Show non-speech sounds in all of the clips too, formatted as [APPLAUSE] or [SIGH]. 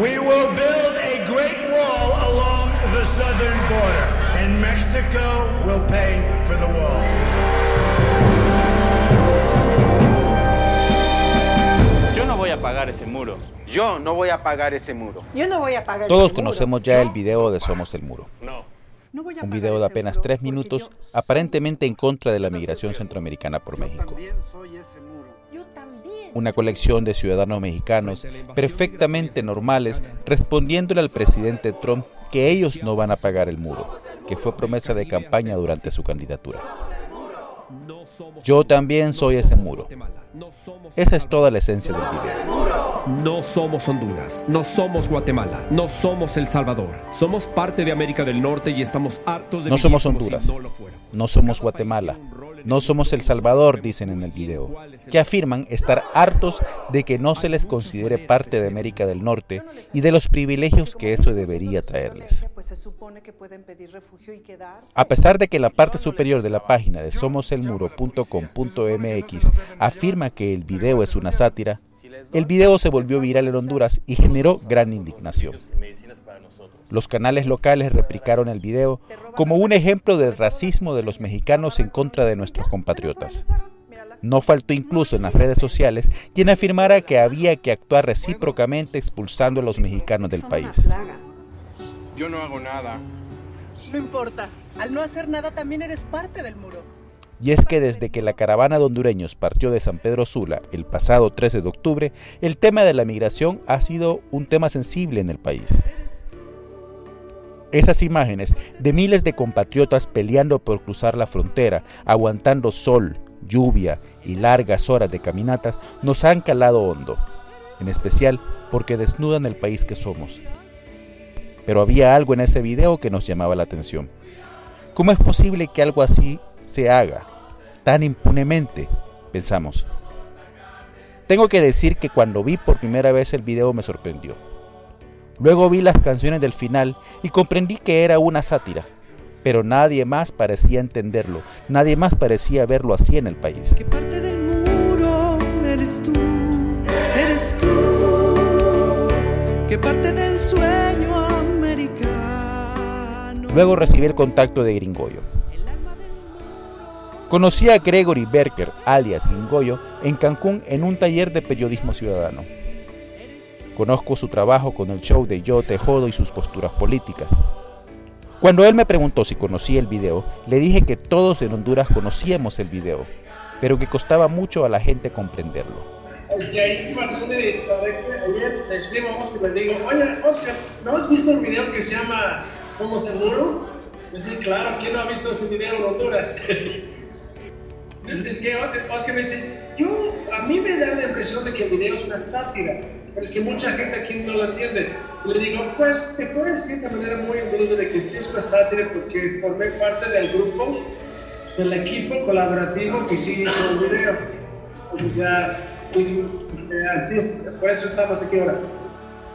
We will build a great wall along the southern border, and Mexico will pay for the wall. Yo no voy a pagar ese muro. Yo no voy a pagar ese muro. Yo no voy a pagar Todos ese muro. conocemos ya el video de Somos el Muro. No. No voy a Un video de apenas muro tres minutos, yo- aparentemente en contra de la migración centroamericana por México. También soy ese muro. Yo también. Una colección de ciudadanos mexicanos perfectamente normales respondiéndole al presidente Trump que ellos no van a pagar el muro, que fue promesa de campaña durante su candidatura. Yo también soy ese muro. Esa es toda la esencia del video. No somos Honduras, no somos Guatemala, no somos El Salvador. Somos parte de América del Norte y estamos hartos de No somos Honduras. no lo fuéramos. No somos Guatemala, no somos El Salvador, dicen en el video, que afirman estar hartos de que no se les considere parte de América del Norte y de los privilegios que eso debería traerles. A pesar de que la parte superior de la página de somoselmuro.com.mx afirma que el video es una sátira, el video se volvió viral en Honduras y generó gran indignación. Los canales locales replicaron el video como un ejemplo del racismo de los mexicanos en contra de nuestros compatriotas. No faltó incluso en las redes sociales quien afirmara que había que actuar recíprocamente expulsando a los mexicanos del país. Yo no hago nada. No importa. Al no hacer nada también eres parte del muro. Y es que desde que la caravana de hondureños partió de San Pedro Sula el pasado 13 de octubre, el tema de la migración ha sido un tema sensible en el país. Esas imágenes de miles de compatriotas peleando por cruzar la frontera, aguantando sol, lluvia y largas horas de caminatas, nos han calado hondo, en especial porque desnudan el país que somos. Pero había algo en ese video que nos llamaba la atención. ¿Cómo es posible que algo así se haga tan impunemente? Pensamos. Tengo que decir que cuando vi por primera vez el video me sorprendió. Luego vi las canciones del final y comprendí que era una sátira, pero nadie más parecía entenderlo, nadie más parecía verlo así en el país. Que parte del muro eres tú, eres tú. Que parte del sueño americano. Luego recibí el contacto de Gringoyo. Conocí a Gregory Berker, alias Gringoyo, en Cancún en un taller de periodismo ciudadano. Conozco su trabajo con el show de Yo Te Jodo y sus posturas políticas. Cuando él me preguntó si conocía el video, le dije que todos en Honduras conocíamos el video, pero que costaba mucho a la gente comprenderlo. que ahí director ayer le escribo a Oscar y le digo, oye Oscar, ¿no has visto un video que se llama Somos el Muro? Dice, claro, ¿quién no ha visto ese video en Honduras? [LAUGHS] es que Oscar me dice, yo, a mí me da la impresión de que el video es una sátira, pero es que mucha gente aquí no lo entiende. Le digo, pues te puedo decir de manera muy humilde de que sí es una sátira porque formé parte del grupo, del equipo colaborativo que sí hizo el video. O sea, eh, así, por eso estamos aquí ahora.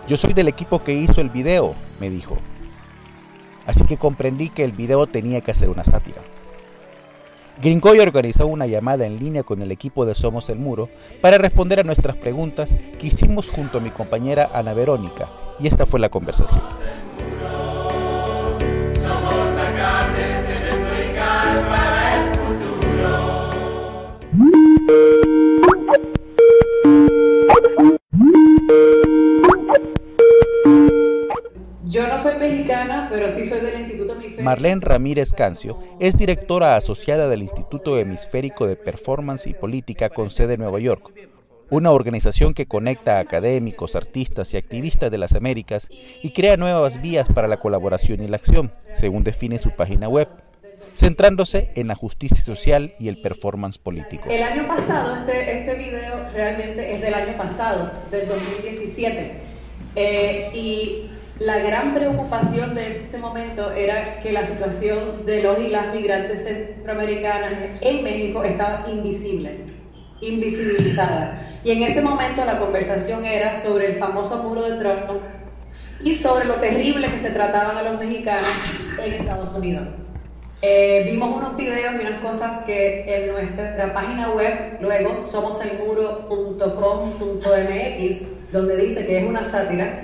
Yo soy del equipo que hizo el video, me dijo. Así que comprendí que el video tenía que hacer una sátira. Gringoy organizó una llamada en línea con el equipo de Somos el Muro para responder a nuestras preguntas que hicimos junto a mi compañera Ana Verónica, y esta fue la conversación. Soy mexicana, pero sí soy del Instituto Hemisférico. Marlene Ramírez Cancio es directora asociada del Instituto Hemisférico de Performance y Política con sede en Nueva York, una organización que conecta a académicos, artistas y activistas de las Américas y crea nuevas vías para la colaboración y la acción, según define su página web, centrándose en la justicia social y el performance político. El año pasado, este, este video realmente es del año pasado, del 2017. Eh, y la gran preocupación de este momento era que la situación de los y las migrantes centroamericanas en México estaba invisible, invisibilizada. Y en ese momento la conversación era sobre el famoso muro de Trump y sobre lo terrible que se trataban a los mexicanos en Estados Unidos. Eh, vimos unos videos y unas cosas que en nuestra página web, luego somoselmuro.com.mx, donde dice que es una sátira,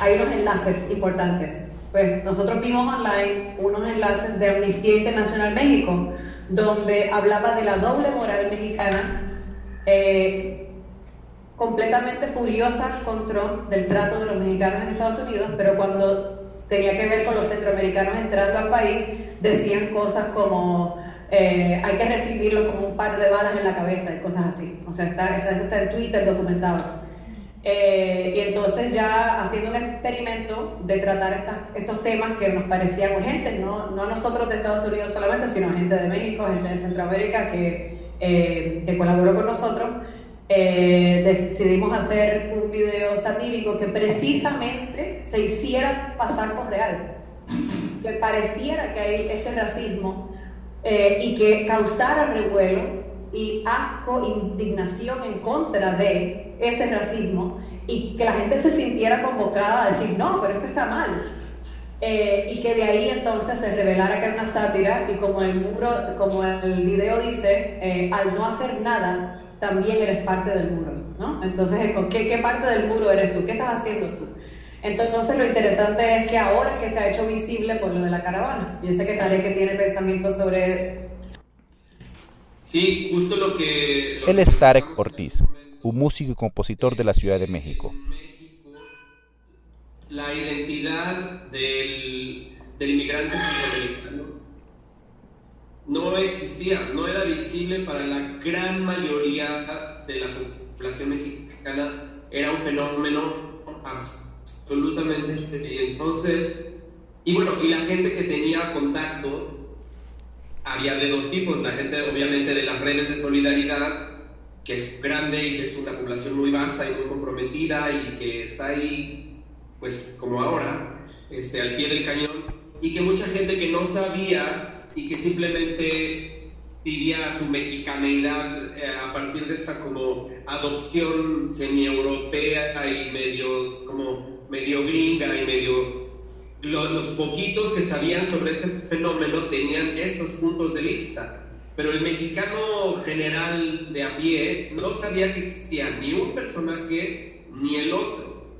hay unos enlaces importantes. Pues nosotros vimos online unos enlaces de Amnistía Internacional México, donde hablaba de la doble moral mexicana, eh, completamente furiosa en control del trato de los mexicanos en Estados Unidos, pero cuando tenía que ver con los centroamericanos entrando al país, decían cosas como eh, hay que recibirlo como un par de balas en la cabeza y cosas así. O sea, está, eso está en Twitter documentado. Eh, y entonces ya haciendo un experimento de tratar estos temas que nos parecían urgentes, no, no a nosotros de Estados Unidos solamente, sino a gente de México, gente de Centroamérica que, eh, que colaboró con nosotros, eh, decidimos hacer un video satírico que precisamente se hiciera pasar por real, que pareciera que hay este racismo y que causara revuelo y asco, indignación en contra de ese racismo y que la gente se sintiera convocada a decir, no, pero esto está mal. Eh, y que de ahí entonces se revelara que era una sátira y como el, muro, como el video dice, eh, al no hacer nada, también eres parte del muro. ¿no? Entonces, ¿qué, ¿qué parte del muro eres tú? ¿Qué estás haciendo tú? Entonces lo interesante es que ahora que se ha hecho visible por lo de la caravana, yo sé que Tarek tiene pensamientos sobre Sí, justo lo que... Él es Tarek Ortiz, un músico y compositor de la Ciudad de México. La identidad del, del inmigrante centroamericano no existía, no era visible para la gran mayoría de la población mexicana, era un fenómeno absolutamente... Y entonces, y bueno, y la gente que tenía contacto había de dos tipos, la gente obviamente de las redes de solidaridad, que es grande y que es una población muy vasta y muy comprometida y que está ahí, pues como ahora, este, al pie del cañón, y que mucha gente que no sabía y que simplemente vivía su mexicaneidad eh, a partir de esta como adopción semi-europea y medio, como medio gringa y medio los, poquitos que sabían sobre ese fenómeno tenían estos puntos de vista, pero el mexicano general de a pie no sabía que existía ni un personaje ni el otro,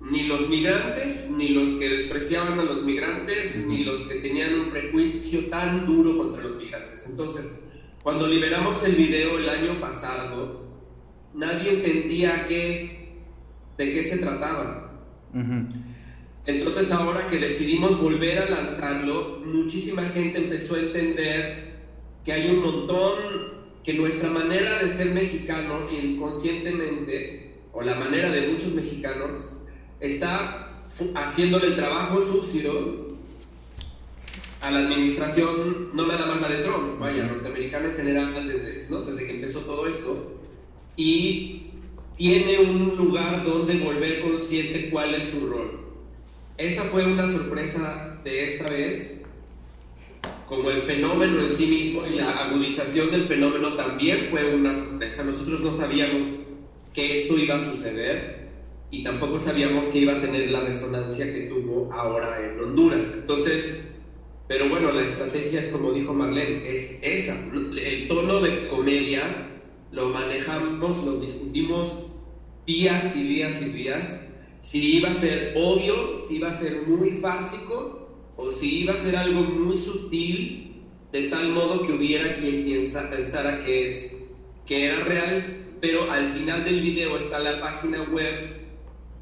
ni los migrantes, ni los que despreciaban a los migrantes, ni los que tenían un prejuicio tan duro contra los migrantes. Entonces, cuando liberamos el video el año pasado, nadie entendía qué, de qué se trataba. Entonces ahora que decidimos volver a lanzarlo, muchísima gente empezó a entender que hay un montón, que nuestra manera de ser mexicano inconscientemente, o la manera de muchos mexicanos, está haciéndole el trabajo sucio a la administración, no nada más la de Trump, vaya, norteamericana en general, desde, desde que empezó todo esto, y tiene un lugar donde volver consciente cuál es su rol. Esa fue una sorpresa de esta vez, como el fenómeno en sí mismo y la agudización del fenómeno también fue una sorpresa. Nosotros no sabíamos que esto iba a suceder y tampoco sabíamos que iba a tener la resonancia que tuvo ahora en Honduras. Entonces, pero bueno, la estrategia es como dijo Marlene, es esa. El tono de comedia lo manejamos, lo discutimos días y días y días si iba a ser obvio, si iba a ser muy fásico o si iba a ser algo muy sutil, de tal modo que hubiera quien piensa, pensara que, es, que era real, pero al final del video está la página web,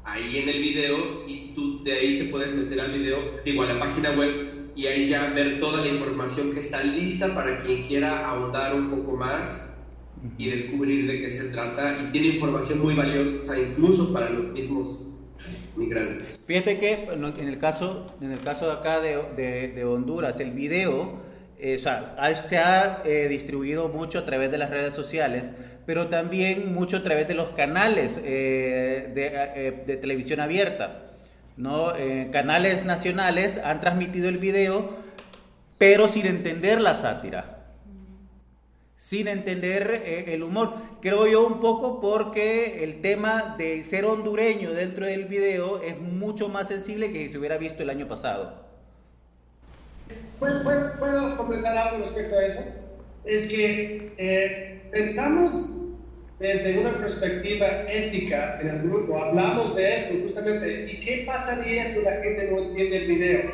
ahí en el video, y tú de ahí te puedes meter al video, digo, a la página web, y ahí ya ver toda la información que está lista para quien quiera ahondar un poco más y descubrir de qué se trata, y tiene información muy valiosa, incluso para los mismos migrantes. Fíjate que en el caso, en el caso de acá de, de, Honduras, el video eh, o sea, se ha eh, distribuido mucho a través de las redes sociales, pero también mucho a través de los canales eh, de, de, televisión abierta. ¿no? canales nacionales han transmitido el video, pero sin entender la sátira sin entender eh, el humor. Creo yo un poco porque el tema de ser hondureño dentro del video es mucho más sensible que si hubiera visto el año pasado. ¿Puedo, puedo completar algo respecto a eso? Es que eh, pensamos desde una perspectiva ética en el grupo, hablamos de esto justamente, ¿y qué pasaría si la gente no entiende el video?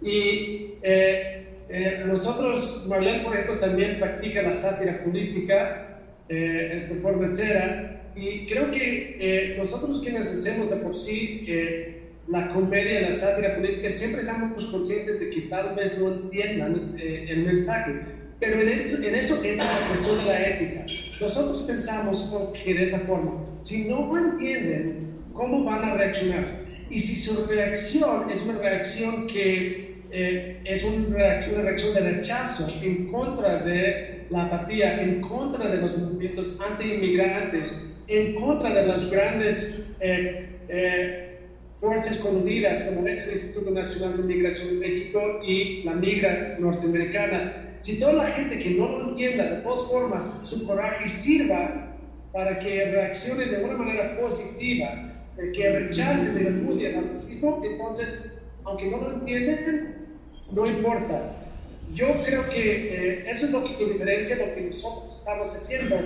Y eh, eh, nosotros, Marlene, por ejemplo, también practica la sátira política, eh, es performancera, y creo que eh, nosotros quienes hacemos de por sí la comedia, la sátira política, siempre estamos conscientes de que tal vez no entiendan el mensaje. Pero en, en eso entra la cuestión de la ética. Nosotros pensamos que de esa forma, si no entienden, ¿cómo van a reaccionar? Y si su reacción es una reacción que eh, es una reacción, una reacción, de rechazo en contra de la apatía, en contra de los movimientos anti-inmigrantes, en contra de las grandes eh, eh, fuerzas escondidas como es el Instituto Nacional de Migración de México y la migra norteamericana. Si toda la gente que no lo entienda, de todas formas, su coraje sirva para que reaccione de una manera positiva, que rechace el repudien al racismo, entonces, aunque no lo entiendan, no importa. Yo creo que eh, eso es lo que diferencia lo que nosotros estamos haciendo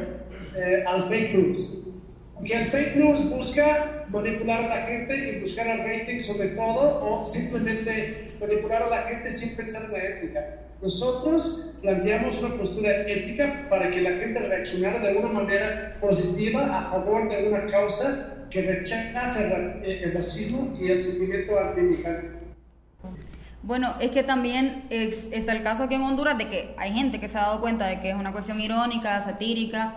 eh, al fake news. Porque el fake news busca manipular a la gente y buscar el rating sobre todo, o simplemente manipular a la gente sin pensar en la ética. Nosotros planteamos una postura ética para que la gente reaccionara de alguna manera positiva a favor de una causa que rechaza el, racismo y el sentimiento antimigrante. Bueno, es que también es, está el caso aquí en Honduras de que hay gente que se ha dado cuenta de que es una cuestión irónica, satírica,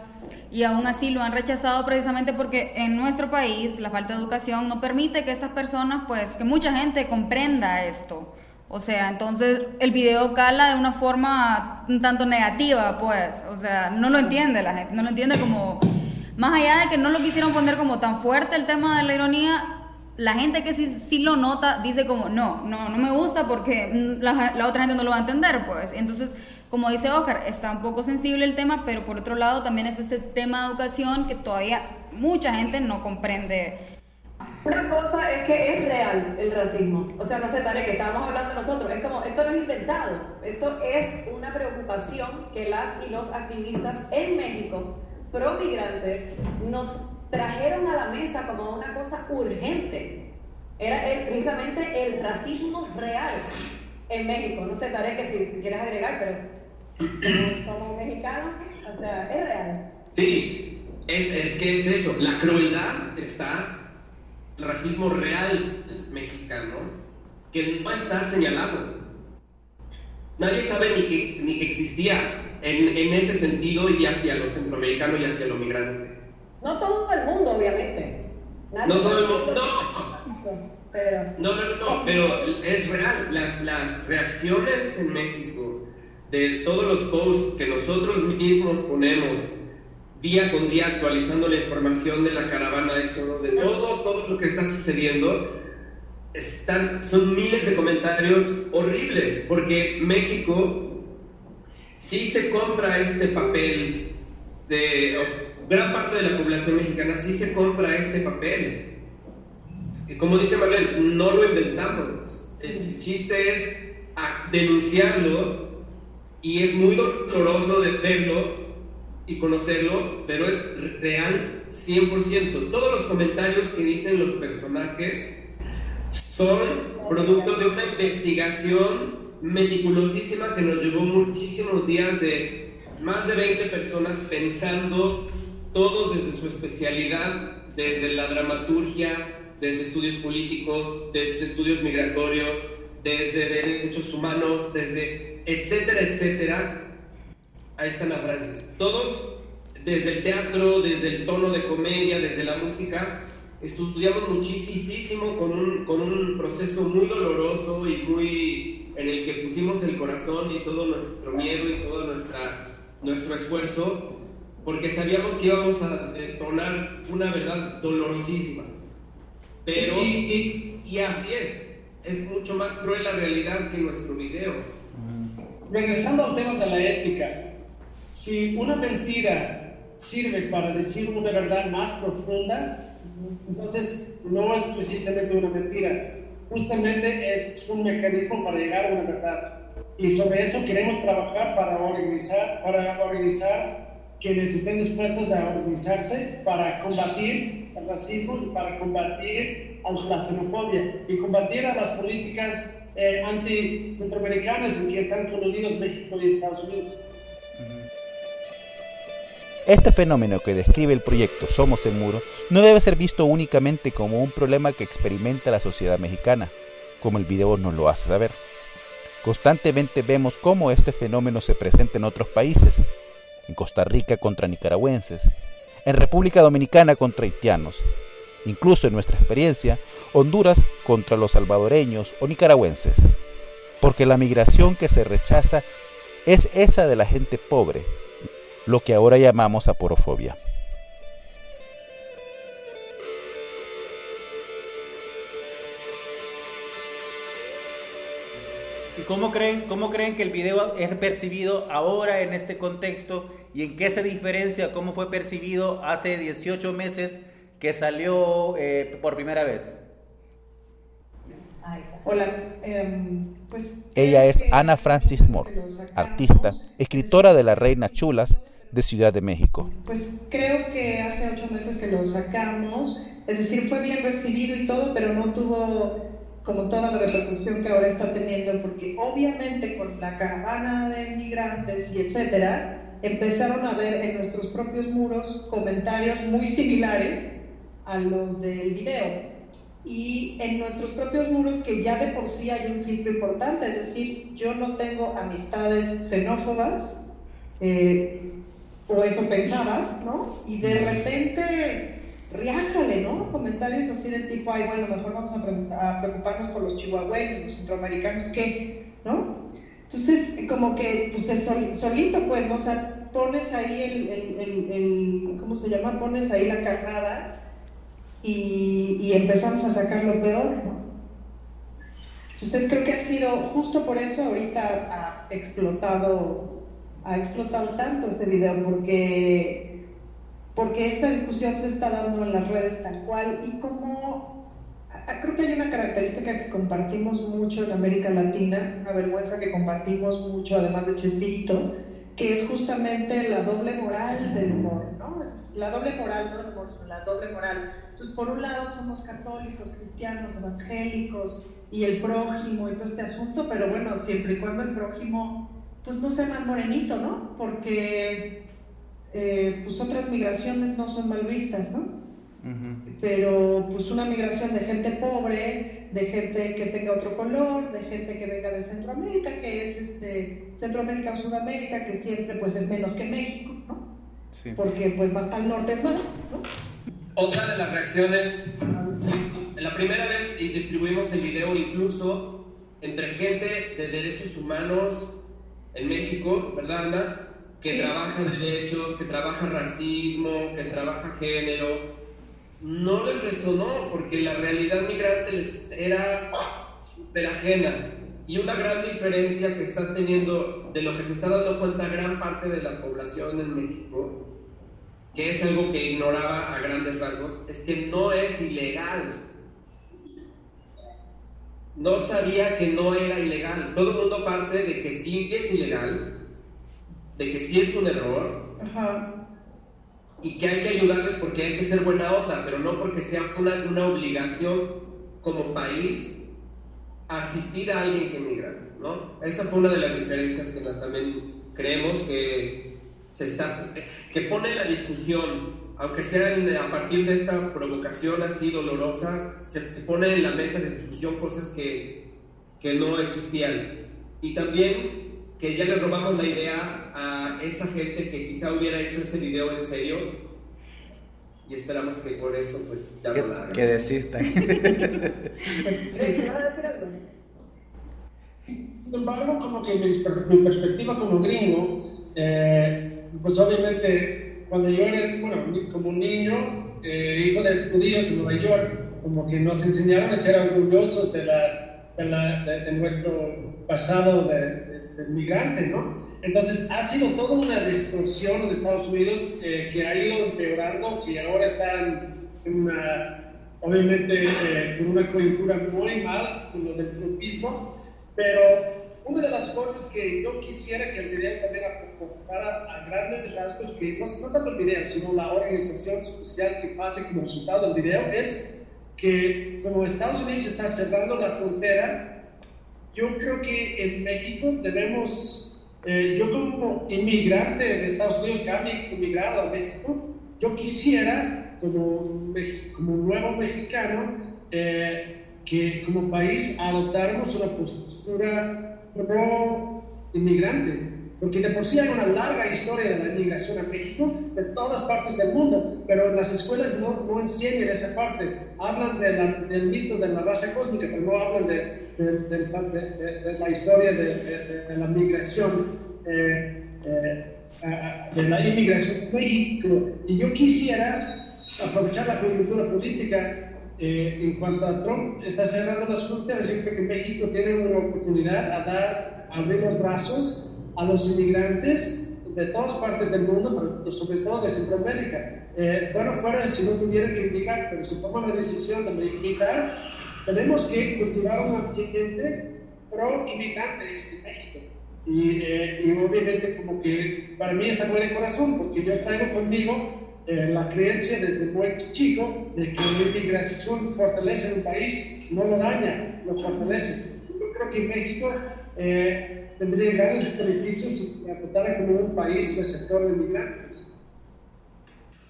y aún así lo han rechazado precisamente porque en nuestro país la falta de educación no permite que esas personas, pues, que mucha gente comprenda esto. O sea, entonces el video cala de una forma un tanto negativa, pues. O sea, no lo entiende la gente, no lo entiende como... Más allá de que no lo quisieron poner como tan fuerte el tema de la ironía, la gente que sí, sí lo nota dice como, no, no, no me gusta porque la, la, otra gente no lo va a entender, pues. Entonces, como dice Oscar, está un poco sensible el tema, pero por otro lado también es ese tema de educación que todavía mucha gente no comprende una cosa es que es real el racismo. O sea, no sé, Tare, que estábamos hablando nosotros. Es como, esto no es inventado. Esto es una preocupación que las y los activistas en México, pro migrantes, nos trajeron a la mesa como una cosa urgente. Era precisamente el racismo real en México. No sé, Tare, que si, si quieres agregar, pero [COUGHS] como mexicano, o sea, es real. Sí, es, es que es eso. La crueldad está racismo real mexicano que no está señalado. Nadie sabe ni que, ni que existía en, en ese sentido y hacia los centroamericanos y hacia los migrantes. No todo el mundo, obviamente. no todo el mundo, no. Pero... No, no, no, pero es real. Las, las reacciones en México de todos los posts que nosotros mismos ponemos día con día actualizando la información de la caravana de Éxodo, de todo, todo lo que está sucediendo. Están, son miles de comentarios horribles, porque México sí se compra este papel de gran parte de la población mexicana sí se compra este papel. Como dice Marlene, no lo inventamos. El chiste es denunciarlo y es muy doloroso de verlo y conocerlo, pero es real 100%. Todos los comentarios que dicen los personajes son producto de una investigación meticulosísima que nos llevó muchísimos días de más de 20 personas pensando todos desde su especialidad, desde la dramaturgia, desde estudios políticos, desde estudios migratorios, desde derechos humanos, desde etcétera, etcétera, Ahí están las Francis. Todos, desde el teatro, desde el tono de comedia, desde la música, estudiamos muchísimo con un, con un proceso muy doloroso y muy en el que pusimos el corazón y todo nuestro miedo y todo nuestra, nuestro esfuerzo, porque sabíamos que íbamos a detonar una verdad dolorosísima. Pero, y, y así es, es mucho más cruel la realidad que nuestro video. Regresando al tema de la ética, si una mentira sirve para decir una verdad más profunda, entonces no es precisamente una mentira, justamente es un mecanismo para llegar a una verdad. Y sobre eso queremos trabajar para organizar, para organizar quienes estén dispuestos a organizarse para combatir el racismo y para combatir a la xenofobia y combatir a las políticas eh, anti-centroamericanas en que están coludidos México y Estados Unidos. Este fenómeno que describe el proyecto Somos el Muro no debe ser visto únicamente como un problema que experimenta la sociedad mexicana, como el video nos lo hace saber. Constantemente vemos cómo este fenómeno se presenta en otros países, en Costa Rica contra nicaragüenses, en República Dominicana contra haitianos, incluso en nuestra experiencia, Honduras contra los salvadoreños o nicaragüenses, porque la migración que se rechaza es esa de la gente pobre, lo que ahora llamamos aporofobia. ¿Y cómo creen, cómo creen que el video es percibido ahora en este contexto y en qué se diferencia, cómo fue percibido hace 18 meses que salió eh, por primera vez? Hola, em, pues... Ella es Ana Francis Moore, artista, escritora de La Reina Chulas de Ciudad de México. Pues creo que hace ocho meses que lo sacamos, es decir, fue bien recibido y todo, pero no tuvo como toda la repercusión que ahora está teniendo, porque obviamente con la caravana de migrantes y etcétera, empezaron a ver en nuestros propios muros comentarios muy similares a los del video. Y en nuestros propios muros, que ya de por sí hay un filtro importante, es decir, yo no tengo amistades xenófobas, eh, o eso pensaba, ¿no? Y de repente riájale, ¿no? Comentarios así de tipo, ay, bueno, mejor vamos a, preocuparnos por los chihuahueños, los centroamericanos, ¿qué? ¿No? Entonces, como que, pues es solito, pues, ¿no? O sea, pones ahí el, el, el, ¿cómo se llama? Pones ahí la carnada y, y empezamos a sacar lo peor, ¿no? Entonces creo que ha sido, justo por eso ahorita ha explotado, ha explotado tanto este video, porque porque esta discusión se está dando en las redes tal cual y como creo que hay una característica que compartimos mucho en América Latina, una vergüenza que compartimos mucho además de Chespirito, que es justamente la doble moral del humor, ¿no? Es la doble moral, no del humor, sino la doble moral. Entonces, por un lado somos católicos, cristianos, evangélicos y el prójimo y todo este asunto, pero bueno, siempre y cuando el prójimo pues no sea más morenito, ¿no? Porque eh, pues otras migraciones no son mal vistas, ¿no? Pero pues una migración de gente pobre, de gente que tenga otro color, de gente que venga de Centroamérica, que es este, Centroamérica o Sudamérica, que siempre pues es menos que México, ¿no? Sí. Porque pues más para el norte es más, ¿no? Otra de las reacciones, la primera vez distribuimos el video incluso entre gente de derechos humanos en México, ¿verdad, Ana? Que trabaja derechos, que trabaja racismo, que trabaja género, no les resonó porque la realidad migrante les era súper ajena. Y una gran diferencia que está teniendo, de lo que se está dando cuenta gran parte de la población en México, que es algo que ignoraba a grandes rasgos, es que no es ilegal. No sabía que no era ilegal. Todo el mundo parte de que sí es ilegal, de que sí es un error y que hay que ayudarles porque hay que ser buena onda, pero no porque sea una, una obligación como país asistir a alguien que migra, ¿no? Esa fue una de las diferencias que también creemos que se está, que pone la discusión, aunque sea a partir de esta provocación así dolorosa, se pone en la mesa de discusión cosas que, que no existían. Y también que ya les robamos la idea a esa gente que quizá hubiera hecho ese video en serio. Y esperamos que por eso pues ya que, no la que desistan. [LAUGHS] Sin embargo, como que mi, mi perspectiva como gringo, eh, pues obviamente cuando yo era, bueno, como un niño, eh, hijo de judíos en Nueva York, como que nos enseñaron a ser orgullosos de, la, de, la, de, de nuestro pasado de, de, migrante, ¿no? Entonces ha sido toda una distorsión de Estados Unidos eh, que ha ido empeorando, que ahora están en una, obviamente eh, con una coyuntura muy mal con lo del trumpismo, pero una de las cosas que yo quisiera que el video también aportara a grandes rasgos, que no, no tanto el video, sino la organización social que pase como resultado del video, es que como Estados Unidos está cerrando la frontera, yo creo que en México debemos, eh, yo como inmigrante de Estados Unidos que ha inmigrado a México, yo quisiera, como, como nuevo mexicano, eh, que como país adoptáramos una postura pro inmigrante, porque de por sí hay una larga historia de la inmigración a México de todas partes del mundo, pero las escuelas no, no enseñan esa parte. Hablan del mito de la raza cósmica, pero no hablan de, de, la historia de, la migración, eh, eh, de la inmigración a México. Y yo quisiera aprovechar la coyuntura política eh, en cuanto a Trump está cerrando las fronteras, yo creo que México tiene una oportunidad a dar, abrir los brazos a los inmigrantes de todas partes del mundo, pero sobre todo de Centroamérica. Eh, bueno, fuera si no tuvieran que inmigrar, pero si toman la decisión de inmigrar, tenemos que cultivar un ambiente pro-inmigrante en México. Y, eh, y, obviamente como que para mí está muy de corazón, porque yo traigo conmigo eh, la creencia desde muy chico de que la inmigración fortalece un país, no lo daña, lo fortalece. Yo creo que México eh, tendría grandes beneficios si aceptara como un país sector de inmigrantes.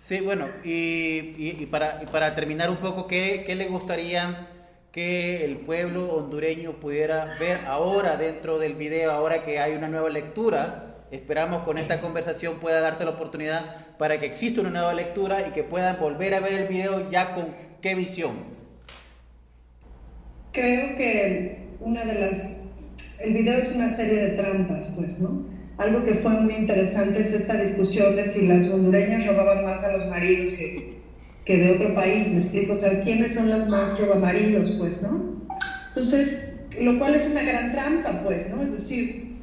Sí, bueno, y, y, para, y, para, terminar un poco, ¿qué, ¿qué le gustaría que el pueblo hondureño pudiera ver ahora dentro del video, ahora que hay una nueva lectura? Esperamos con esta conversación pueda darse la oportunidad para que exista una nueva lectura y que puedan volver a ver el video ya con qué visión. Creo que una de las... El video es una serie de trampas, pues, ¿no? Algo que fue muy interesante es esta discusión de si las hondureñas robaban más a los maridos que, que de otro país, me explico, o sea, ¿quiénes son las más robamaridos, pues, ¿no? Entonces, lo cual es una gran trampa, pues, ¿no? Es decir,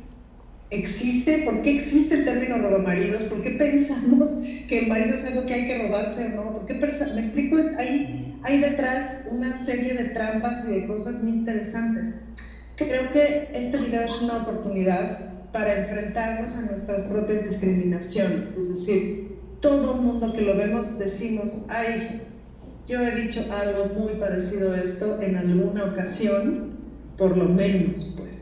existe, ¿por qué existe el término robamaridos? ¿Por qué pensamos que el marido es algo que hay que robarse o no? ¿Por qué me explico, es, hay, hay detrás una serie de trampas y de cosas muy interesantes. Creo que este video es una oportunidad para enfrentarnos a nuestras propias discriminaciones, es decir, todo el mundo que lo vemos decimos, ay, yo he dicho algo muy parecido a esto en alguna ocasión, por lo menos, pues.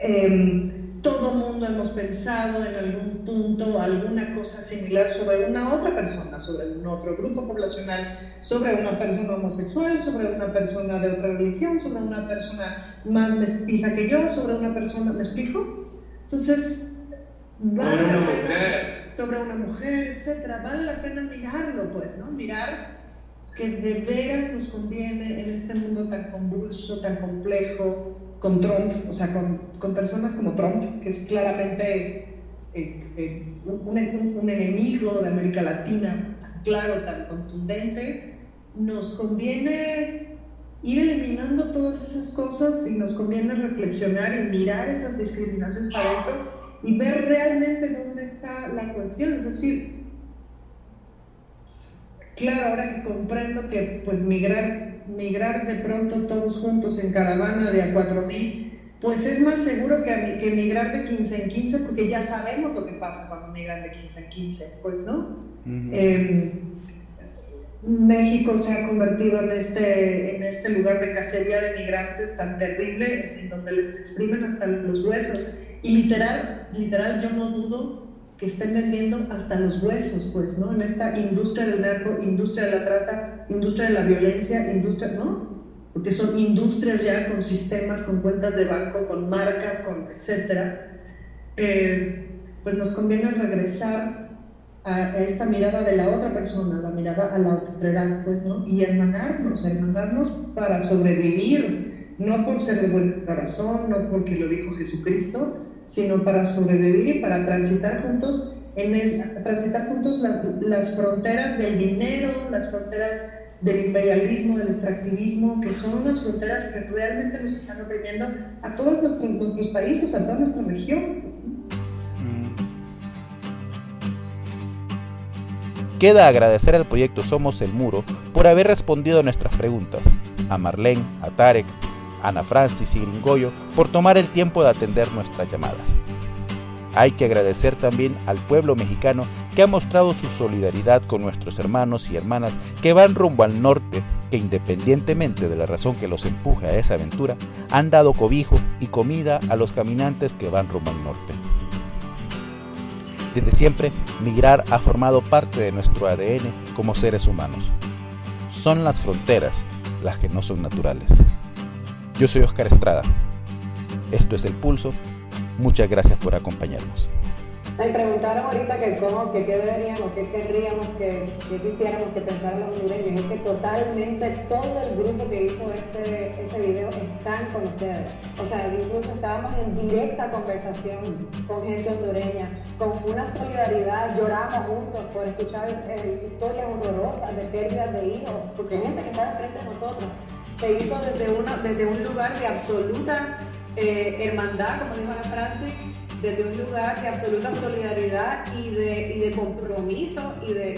eh, todo mundo hemos pensado en algún punto alguna cosa similar sobre una otra persona, sobre un otro grupo poblacional, sobre una persona homosexual, sobre una persona de otra religión, sobre una persona más mestiza que yo, sobre una persona, ¿me explico? Entonces, vale una mujer. sobre una mujer, etcétera, vale la pena mirarlo, pues, ¿no? Mirar que de veras nos conviene en este mundo tan convulso, tan complejo, con Trump, o sea, con, con personas como Trump, que es claramente este, un, un, enemigo de América Latina, tan claro, tan contundente, nos conviene ir eliminando todas esas cosas y nos conviene reflexionar y mirar esas discriminaciones para adentro y ver realmente dónde está la cuestión. Es decir, claro, ahora que comprendo que pues migrar migrar de pronto todos juntos en caravana de a 4.000, pues es más seguro que, que migrar de 15 en 15 porque ya sabemos lo que pasa cuando migran de 15 en 15, pues no. Em, México se ha convertido en este, en este lugar de cacería de migrantes tan terrible en donde les exprimen hasta los huesos. Y literal, literal, yo no dudo que estén vendiendo hasta los huesos, pues, ¿no? En esta industria del narco, industria de la trata, industria de la violencia, industria, ¿no? Porque son industrias ya con sistemas, con cuentas de banco, con marcas, con etcétera. Eh, pues nos conviene regresar a, esta mirada de la otra persona, la mirada a la otredad, pues, ¿no? Y hermanarnos, hermanarnos para sobrevivir, no por ser de buen corazón, no porque lo dijo Jesucristo, sino para sobrevivir y para transitar juntos, en transitar juntos las, las fronteras del dinero, las fronteras del imperialismo, del extractivismo, que son unas fronteras que realmente nos están oprimiendo a todos nuestros, nuestros países, a toda nuestra región. Queda agradecer al proyecto Somos el Muro por haber respondido a nuestras preguntas, a Marlene, a Tarek, Ana Francis y Gringoyo por tomar el tiempo de atender nuestras llamadas. Hay que agradecer también al pueblo mexicano que ha mostrado su solidaridad con nuestros hermanos y hermanas que van rumbo al norte, que independientemente de la razón que los empuje a esa aventura, han dado cobijo y comida a los caminantes que van rumbo al norte. Desde siempre, migrar ha formado parte de nuestro ADN como seres humanos. Son las fronteras las que no son naturales. Yo soy Oscar Estrada. Esto es El Pulso Muchas gracias por acompañarnos. Me preguntaron ahorita que cómo, que qué deberíamos, qué querríamos, que, quisiéramos que pensaran los hondureños. Es que totalmente todo el grupo que hizo este, este video están con ustedes. O sea, incluso estábamos en directa conversación con gente hondureña, con una solidaridad, lloramos juntos por escuchar eh, historias horrorosas de pérdidas de hijos, porque gente que está frente a nosotros. Se hizo desde, una, desde un lugar de absoluta eh, hermandad, como dijo Ana Francis, desde un lugar de absoluta solidaridad y de, y de compromiso y de,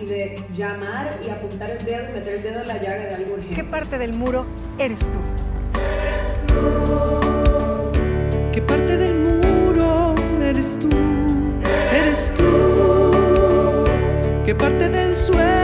y, de llamar y apuntar el dedo y meter el dedo en la llaga de algún gente. ¿Qué parte del muro eres tú? Eres tú. ¿Qué parte del muro eres tú? Eres tú. ¿Qué parte del suelo?